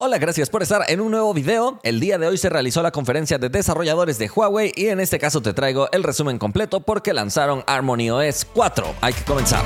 Hola, gracias por estar en un nuevo video. El día de hoy se realizó la conferencia de desarrolladores de Huawei y en este caso te traigo el resumen completo porque lanzaron Harmony OS 4. Hay que comenzar.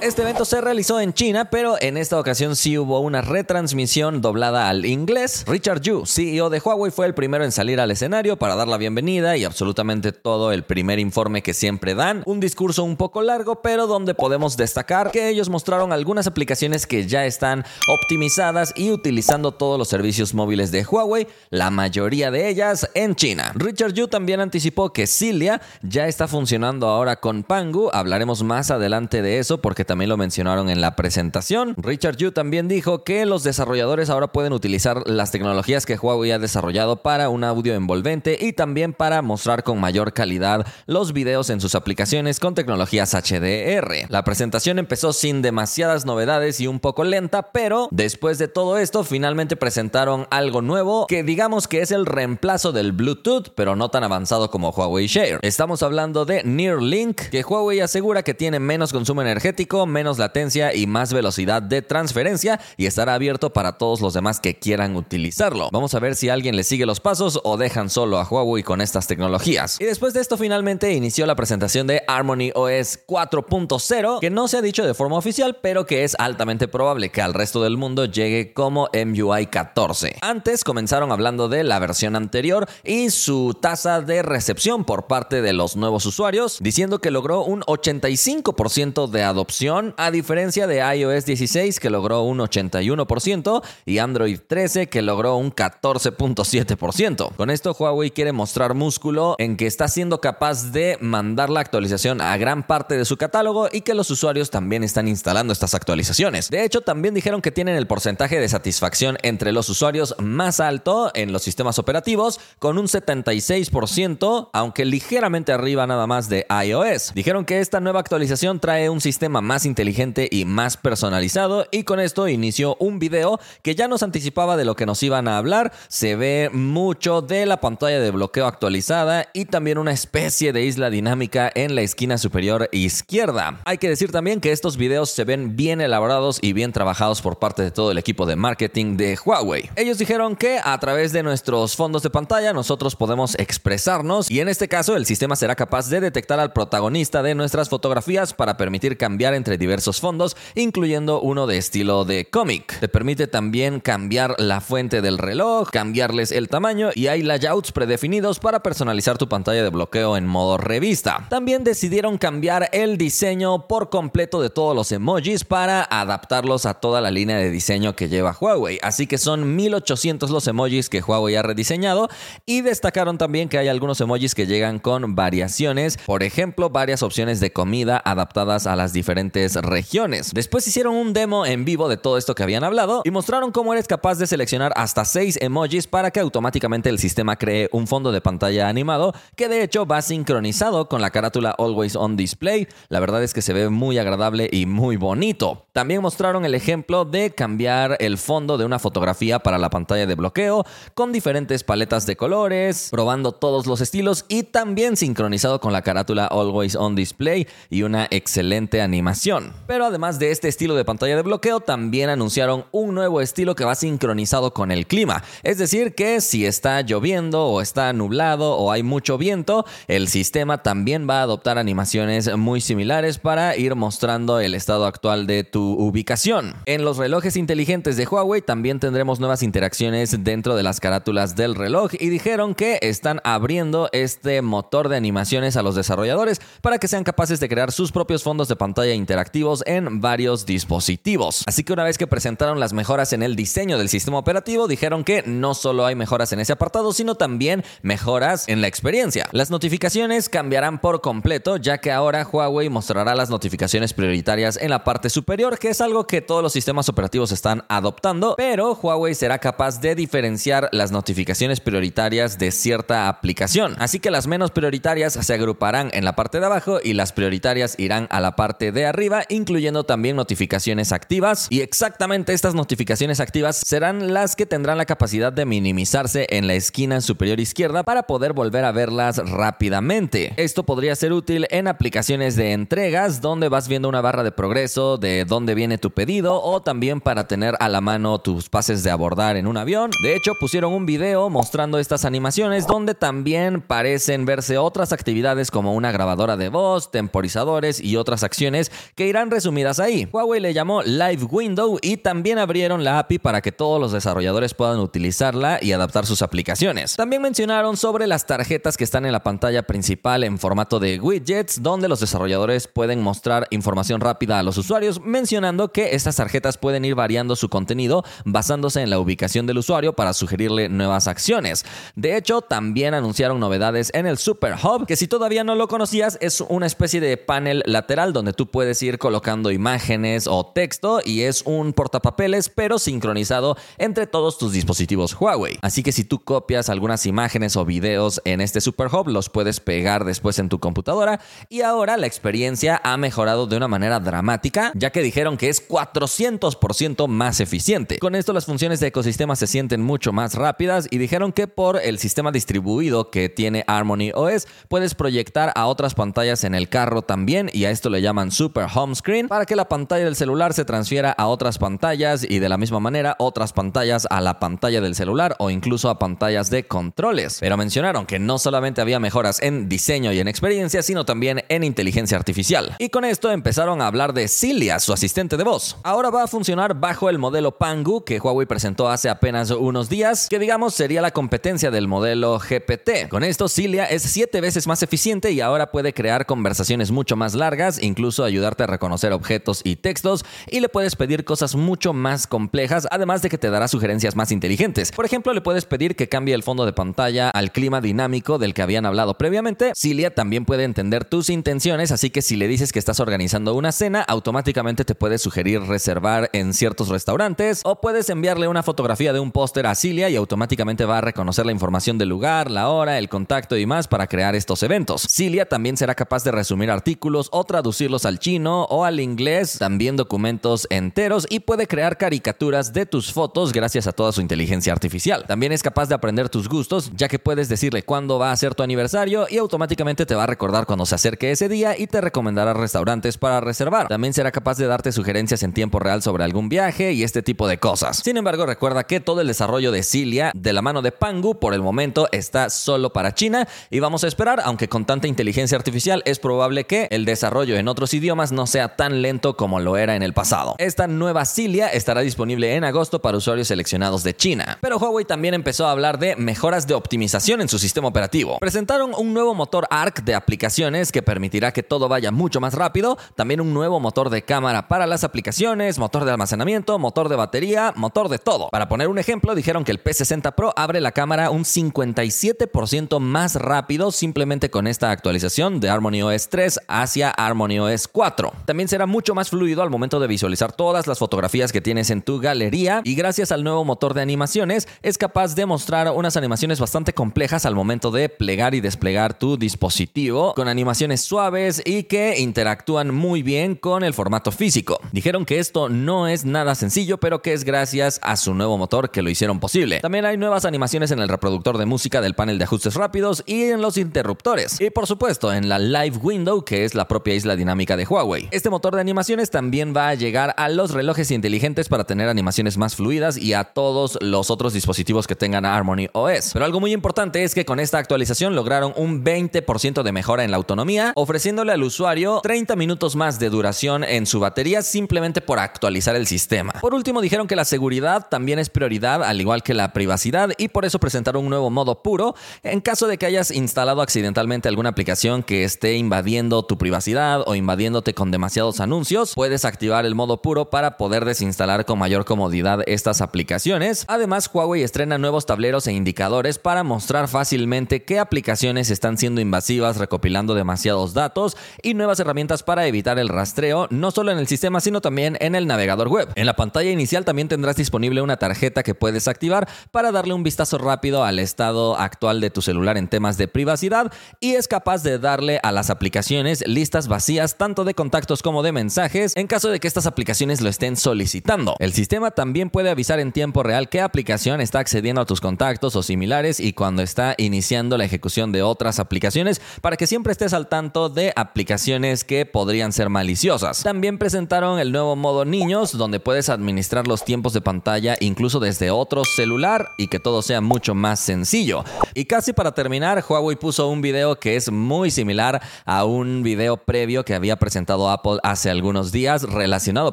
Este evento se realizó en China, pero en esta ocasión sí hubo una retransmisión doblada al inglés. Richard Yu, CEO de Huawei, fue el primero en salir al escenario para dar la bienvenida y absolutamente todo el primer informe que siempre dan. Un discurso un poco largo, pero donde podemos destacar que ellos mostraron algunas aplicaciones que ya están optimizadas y utilizando todos los servicios móviles de Huawei, la mayoría de ellas en China. Richard Yu también anticipó que Cilia ya está funcionando ahora con Pangu. Hablaremos más adelante de eso porque también lo mencionaron en la presentación. Richard Yu también dijo que los desarrolladores ahora pueden utilizar las tecnologías que Huawei ha desarrollado para un audio envolvente y también para mostrar con mayor calidad los videos en sus aplicaciones con tecnologías HDR. La presentación empezó sin demasiadas novedades y un poco lenta, pero después de todo esto finalmente presentaron algo nuevo que digamos que es el reemplazo del Bluetooth, pero no tan avanzado como Huawei Share. Estamos hablando de Nearlink, que Huawei asegura que tiene menos consumo energético menos latencia y más velocidad de transferencia y estará abierto para todos los demás que quieran utilizarlo. Vamos a ver si alguien le sigue los pasos o dejan solo a Huawei con estas tecnologías. Y después de esto finalmente inició la presentación de Harmony OS 4.0 que no se ha dicho de forma oficial pero que es altamente probable que al resto del mundo llegue como MUI 14. Antes comenzaron hablando de la versión anterior y su tasa de recepción por parte de los nuevos usuarios diciendo que logró un 85% de adopción a diferencia de iOS 16 que logró un 81% y Android 13 que logró un 14.7%. Con esto Huawei quiere mostrar músculo en que está siendo capaz de mandar la actualización a gran parte de su catálogo y que los usuarios también están instalando estas actualizaciones. De hecho, también dijeron que tienen el porcentaje de satisfacción entre los usuarios más alto en los sistemas operativos con un 76%, aunque ligeramente arriba nada más de iOS. Dijeron que esta nueva actualización trae un sistema más inteligente y más personalizado. Y con esto inició un video que ya nos anticipaba de lo que nos iban a hablar. Se ve mucho de la pantalla de bloqueo actualizada y también una especie de isla dinámica en la esquina superior izquierda. Hay que decir también que estos videos se ven bien elaborados y bien trabajados por parte de todo el equipo de marketing de Huawei. Ellos dijeron que a través de nuestros fondos de pantalla nosotros podemos expresarnos y en este caso el sistema será capaz de detectar al protagonista de nuestras fotografías para permitir cambiar entre diversos fondos, incluyendo uno de estilo de cómic. Te permite también cambiar la fuente del reloj, cambiarles el tamaño y hay layouts predefinidos para personalizar tu pantalla de bloqueo en modo revista. También decidieron cambiar el diseño por completo de todos los emojis para adaptarlos a toda la línea de diseño que lleva Huawei. Así que son 1800 los emojis que Huawei ha rediseñado y destacaron también que hay algunos emojis que llegan con variaciones, por ejemplo, varias opciones de comida adaptadas a las diferentes regiones. Después hicieron un demo en vivo de todo esto que habían hablado y mostraron cómo eres capaz de seleccionar hasta 6 emojis para que automáticamente el sistema cree un fondo de pantalla animado que de hecho va sincronizado con la carátula Always On Display. La verdad es que se ve muy agradable y muy bonito. También mostraron el ejemplo de cambiar el fondo de una fotografía para la pantalla de bloqueo con diferentes paletas de colores, probando todos los estilos y también sincronizado con la carátula Always On Display y una excelente animación pero además de este estilo de pantalla de bloqueo, también anunciaron un nuevo estilo que va sincronizado con el clima. Es decir, que si está lloviendo o está nublado o hay mucho viento, el sistema también va a adoptar animaciones muy similares para ir mostrando el estado actual de tu ubicación. En los relojes inteligentes de Huawei también tendremos nuevas interacciones dentro de las carátulas del reloj y dijeron que están abriendo este motor de animaciones a los desarrolladores para que sean capaces de crear sus propios fondos de pantalla interactivos en varios dispositivos. Así que una vez que presentaron las mejoras en el diseño del sistema operativo, dijeron que no solo hay mejoras en ese apartado, sino también mejoras en la experiencia. Las notificaciones cambiarán por completo, ya que ahora Huawei mostrará las notificaciones prioritarias en la parte superior, que es algo que todos los sistemas operativos están adoptando, pero Huawei será capaz de diferenciar las notificaciones prioritarias de cierta aplicación. Así que las menos prioritarias se agruparán en la parte de abajo y las prioritarias irán a la parte de arriba incluyendo también notificaciones activas. Y exactamente estas notificaciones activas serán las que tendrán la capacidad de minimizarse en la esquina superior izquierda para poder volver a verlas rápidamente. Esto podría ser útil en aplicaciones de entregas donde vas viendo una barra de progreso de dónde viene tu pedido o también para tener a la mano tus pases de abordar en un avión. De hecho, pusieron un video mostrando estas animaciones donde también parecen verse otras actividades como una grabadora de voz, temporizadores y otras acciones que irán resumidas ahí. Huawei le llamó Live Window y también abrieron la API para que todos los desarrolladores puedan utilizarla y adaptar sus aplicaciones. También mencionaron sobre las tarjetas que están en la pantalla principal en formato de widgets, donde los desarrolladores pueden mostrar información rápida a los usuarios, mencionando que estas tarjetas pueden ir variando su contenido basándose en la ubicación del usuario para sugerirle nuevas acciones. De hecho, también anunciaron novedades en el Super Hub, que si todavía no lo conocías, es una especie de panel lateral donde tú puedes ir colocando imágenes o texto y es un portapapeles, pero sincronizado entre todos tus dispositivos Huawei. Así que si tú copias algunas imágenes o videos en este Super Hub, los puedes pegar después en tu computadora y ahora la experiencia ha mejorado de una manera dramática, ya que dijeron que es 400% más eficiente. Con esto las funciones de ecosistema se sienten mucho más rápidas y dijeron que por el sistema distribuido que tiene Harmony OS puedes proyectar a otras pantallas en el carro también y a esto le llaman Super Home Screen para que la pantalla del celular se transfiera a otras pantallas y de la misma manera otras pantallas a la pantalla del celular o incluso a pantallas de controles. Pero mencionaron que no solamente había mejoras en diseño y en experiencia, sino también en inteligencia artificial. Y con esto empezaron a hablar de Cilia, su asistente de voz. Ahora va a funcionar bajo el modelo Pangu que Huawei presentó hace apenas unos días, que digamos sería la competencia del modelo GPT. Con esto, Cilia es siete veces más eficiente y ahora puede crear conversaciones mucho más largas, incluso ayudarte reconocer objetos y textos, y le puedes pedir cosas mucho más complejas, además de que te dará sugerencias más inteligentes. Por ejemplo, le puedes pedir que cambie el fondo de pantalla al clima dinámico del que habían hablado previamente. Cilia también puede entender tus intenciones, así que si le dices que estás organizando una cena, automáticamente te puede sugerir reservar en ciertos restaurantes o puedes enviarle una fotografía de un póster a Cilia y automáticamente va a reconocer la información del lugar, la hora, el contacto y más para crear estos eventos. Cilia también será capaz de resumir artículos o traducirlos al chino o al inglés, también documentos enteros y puede crear caricaturas de tus fotos gracias a toda su inteligencia artificial. También es capaz de aprender tus gustos, ya que puedes decirle cuándo va a ser tu aniversario y automáticamente te va a recordar cuando se acerque ese día y te recomendará restaurantes para reservar. También será capaz de darte sugerencias en tiempo real sobre algún viaje y este tipo de cosas. Sin embargo, recuerda que todo el desarrollo de Cilia de la mano de Pangu por el momento está solo para China y vamos a esperar, aunque con tanta inteligencia artificial es probable que el desarrollo en otros idiomas no sea tan lento como lo era en el pasado. Esta nueva Cilia estará disponible en agosto para usuarios seleccionados de China. Pero Huawei también empezó a hablar de mejoras de optimización en su sistema operativo. Presentaron un nuevo motor ARC de aplicaciones que permitirá que todo vaya mucho más rápido, también un nuevo motor de cámara para las aplicaciones, motor de almacenamiento, motor de batería, motor de todo. Para poner un ejemplo, dijeron que el P60 Pro abre la cámara un 57% más rápido simplemente con esta actualización de Harmony OS 3 hacia Harmony OS 4. También será mucho más fluido al momento de visualizar todas las fotografías que tienes en tu galería y gracias al nuevo motor de animaciones es capaz de mostrar unas animaciones bastante complejas al momento de plegar y desplegar tu dispositivo con animaciones suaves y que interactúan muy bien con el formato físico. Dijeron que esto no es nada sencillo, pero que es gracias a su nuevo motor que lo hicieron posible. También hay nuevas animaciones en el reproductor de música del panel de ajustes rápidos y en los interruptores. Y por supuesto, en la Live Window, que es la propia isla dinámica de Huawei. Este motor de animaciones también va a llegar a los relojes inteligentes para tener animaciones más fluidas y a todos los otros dispositivos que tengan Harmony OS. Pero algo muy importante es que con esta actualización lograron un 20% de mejora en la autonomía, ofreciéndole al usuario 30 minutos más de duración en su batería simplemente por actualizar el sistema. Por último, dijeron que la seguridad también es prioridad, al igual que la privacidad, y por eso presentaron un nuevo modo puro. En caso de que hayas instalado accidentalmente alguna aplicación que esté invadiendo tu privacidad o invadiéndote con demasiados anuncios, puedes activar el modo puro para poder desinstalar con mayor comodidad estas aplicaciones. Además, Huawei estrena nuevos tableros e indicadores para mostrar fácilmente qué aplicaciones están siendo invasivas recopilando demasiados datos y nuevas herramientas para evitar el rastreo, no solo en el sistema, sino también en el navegador web. En la pantalla inicial también tendrás disponible una tarjeta que puedes activar para darle un vistazo rápido al estado actual de tu celular en temas de privacidad y es capaz de darle a las aplicaciones listas vacías tanto de contactos contactos como de mensajes en caso de que estas aplicaciones lo estén solicitando. El sistema también puede avisar en tiempo real qué aplicación está accediendo a tus contactos o similares y cuando está iniciando la ejecución de otras aplicaciones para que siempre estés al tanto de aplicaciones que podrían ser maliciosas. También presentaron el nuevo modo niños donde puedes administrar los tiempos de pantalla incluso desde otro celular y que todo sea mucho más sencillo. Y casi para terminar, Huawei puso un video que es muy similar a un video previo que había presentado Apple hace algunos días relacionado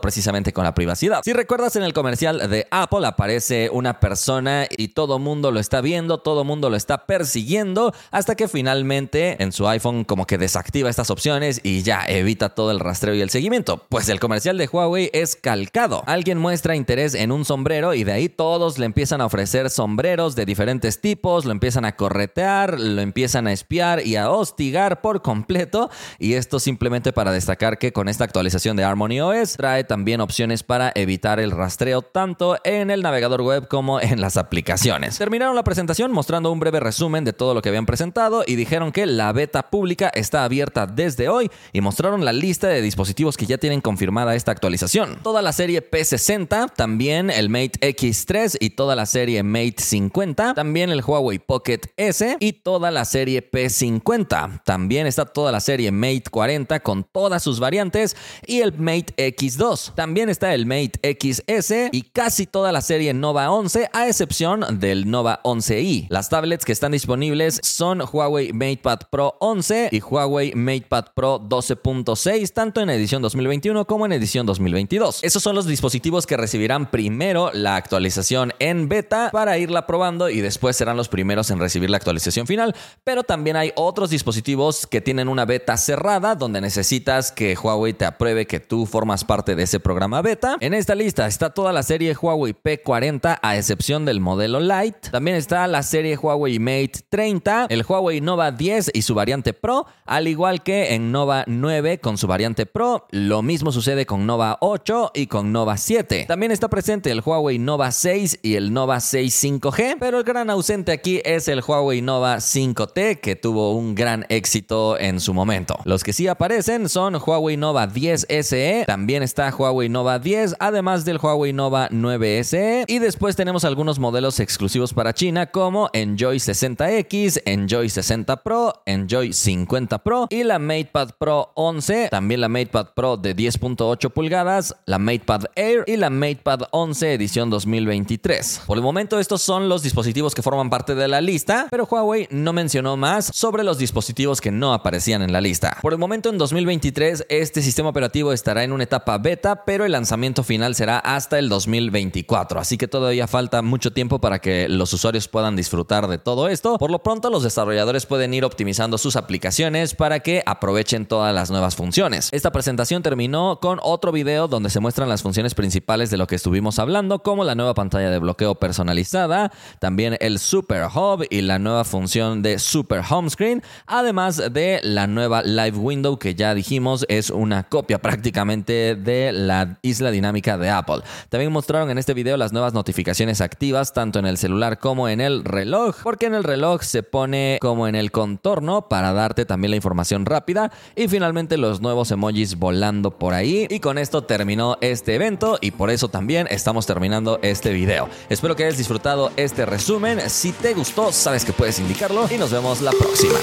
precisamente con la privacidad. Si recuerdas en el comercial de Apple aparece una persona y todo mundo lo está viendo, todo mundo lo está persiguiendo hasta que finalmente en su iPhone como que desactiva estas opciones y ya evita todo el rastreo y el seguimiento. Pues el comercial de Huawei es calcado. Alguien muestra interés en un sombrero y de ahí todos le empiezan a ofrecer sombreros de diferentes tipos, lo empiezan a corretear, lo empiezan a espiar y a hostigar por completo y esto simplemente para destacar que con esta actualización de Harmony OS trae también opciones para evitar el rastreo tanto en el navegador web como en las aplicaciones. Terminaron la presentación mostrando un breve resumen de todo lo que habían presentado y dijeron que la beta pública está abierta desde hoy y mostraron la lista de dispositivos que ya tienen confirmada esta actualización. Toda la serie P60, también el Mate X3 y toda la serie Mate 50, también el Huawei Pocket S y toda la serie P50. También está toda la serie Mate 40 con todas sus variantes y el Mate X2. También está el Mate XS y casi toda la serie Nova 11 a excepción del Nova 11i. Las tablets que están disponibles son Huawei MatePad Pro 11 y Huawei MatePad Pro 12.6 tanto en edición 2021 como en edición 2022. Esos son los dispositivos que recibirán primero la actualización en beta para irla probando y después serán los primeros en recibir la actualización final, pero también hay otros dispositivos que tienen una beta cerrada donde necesitas que Huawei te apruebe que tú formas parte de ese programa beta. En esta lista está toda la serie Huawei P40 a excepción del modelo Lite. También está la serie Huawei Mate 30, el Huawei Nova 10 y su variante Pro, al igual que en Nova 9 con su variante Pro. Lo mismo sucede con Nova 8 y con Nova 7. También está presente el Huawei Nova 6 y el Nova 6 5G, pero el gran ausente aquí es el Huawei Nova 5T que tuvo un gran éxito en su momento. Los que sí aparecen son Huawei Nova 10 SE, también está Huawei Nova 10, además del Huawei Nova 9 SE y después tenemos algunos modelos exclusivos para China como Enjoy 60X, Enjoy 60 Pro, Enjoy 50 Pro y la MatePad Pro 11, también la MatePad Pro de 10.8 pulgadas, la MatePad Air y la MatePad 11 edición 2023. Por el momento estos son los dispositivos que forman parte de la lista, pero Huawei no mencionó más sobre los dispositivos que no aparecían en la lista. Por el momento en 2023 este sistema operativo estará en una etapa beta, pero el lanzamiento final será hasta el 2024, así que todavía falta mucho tiempo para que los usuarios puedan disfrutar de todo esto. Por lo pronto los desarrolladores pueden ir optimizando sus aplicaciones para que aprovechen todas las nuevas funciones. Esta presentación terminó con otro video donde se muestran las funciones principales de lo que estuvimos hablando, como la nueva pantalla de bloqueo personalizada, también el Super Hub y la nueva función de Super Home Screen, además de la nueva Live Window que ya dijimos una copia prácticamente de la isla dinámica de Apple. También mostraron en este video las nuevas notificaciones activas tanto en el celular como en el reloj, porque en el reloj se pone como en el contorno para darte también la información rápida y finalmente los nuevos emojis volando por ahí y con esto terminó este evento y por eso también estamos terminando este video. Espero que hayas disfrutado este resumen. Si te gustó, sabes que puedes indicarlo y nos vemos la próxima.